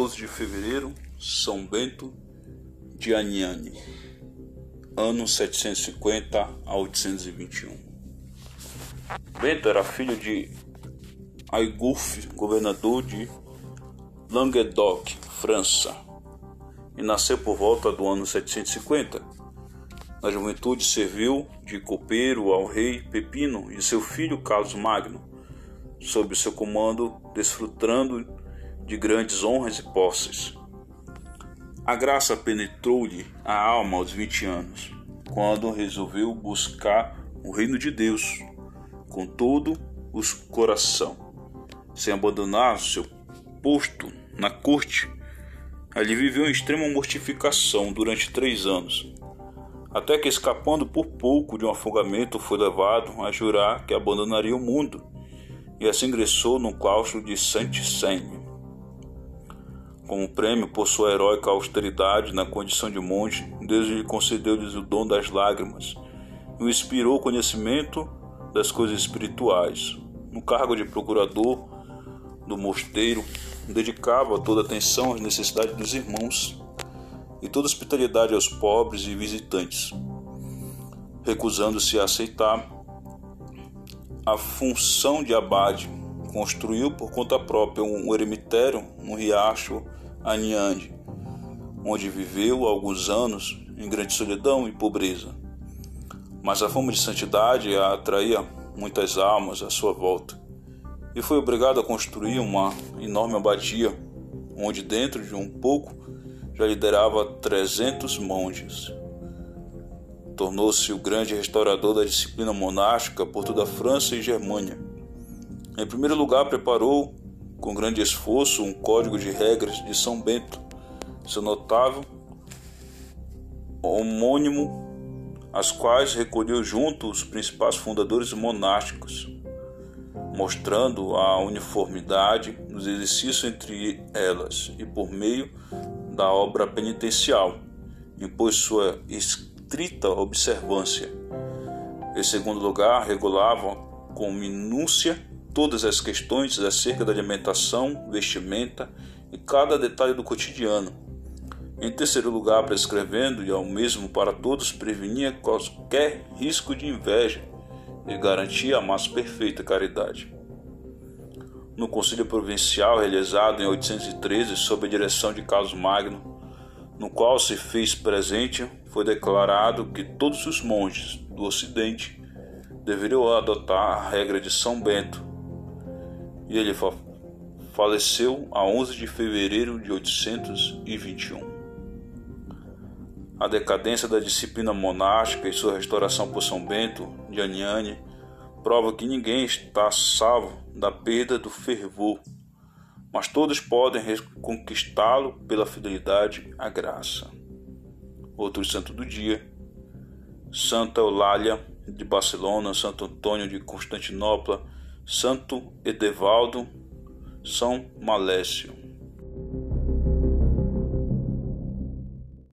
12 de fevereiro, São Bento de Aniane, ano 750 a 821. Bento era filho de Aigulf, governador de Languedoc, França, e nasceu por volta do ano 750. Na juventude serviu de copeiro ao rei Pepino e seu filho Carlos Magno, sob seu comando, desfrutando de grandes honras e posses. A graça penetrou-lhe a alma aos 20 anos, quando resolveu buscar o reino de Deus com todo o coração, sem abandonar seu posto na corte. Ali viveu em extrema mortificação durante três anos, até que, escapando por pouco de um afogamento, foi levado a jurar que abandonaria o mundo, e assim ingressou no claustro de Saint-Seine. Como prêmio por sua heróica austeridade na condição de monge, Deus lhe concedeu-lhes o dom das lágrimas e o inspirou o conhecimento das coisas espirituais. No cargo de procurador do mosteiro, dedicava toda atenção às necessidades dos irmãos e toda hospitalidade aos pobres e visitantes, recusando-se a aceitar a função de abade. Construiu por conta própria um eremitério no riacho Aniande, onde viveu alguns anos em grande solidão e pobreza. Mas a fama de santidade a atraía muitas almas à sua volta, e foi obrigado a construir uma enorme abadia, onde dentro de um pouco já liderava 300 monges. Tornou-se o grande restaurador da disciplina monástica por toda a França e Germânia. Em primeiro lugar, preparou com grande esforço, um código de regras de São Bento, seu notável homônimo, as quais recolheu junto os principais fundadores monásticos, mostrando a uniformidade nos exercícios entre elas e por meio da obra penitencial, impôs sua estrita observância. Em segundo lugar, regulava com minúcia todas as questões acerca da alimentação, vestimenta e cada detalhe do cotidiano. Em terceiro lugar, prescrevendo e ao mesmo para todos prevenia qualquer risco de inveja e garantia a mais perfeita caridade. No Conselho Provincial realizado em 813 sob a direção de Carlos Magno, no qual se fez presente, foi declarado que todos os monges do Ocidente deveriam adotar a regra de São Bento, e ele faleceu a 11 de fevereiro de 821. A decadência da disciplina monástica e sua restauração por São Bento de Aniane prova que ninguém está salvo da perda do fervor, mas todos podem reconquistá-lo pela fidelidade à graça. Outro santo do dia, Santa Eulália de Barcelona, Santo Antônio de Constantinopla, Santo Edevaldo, São Malécio.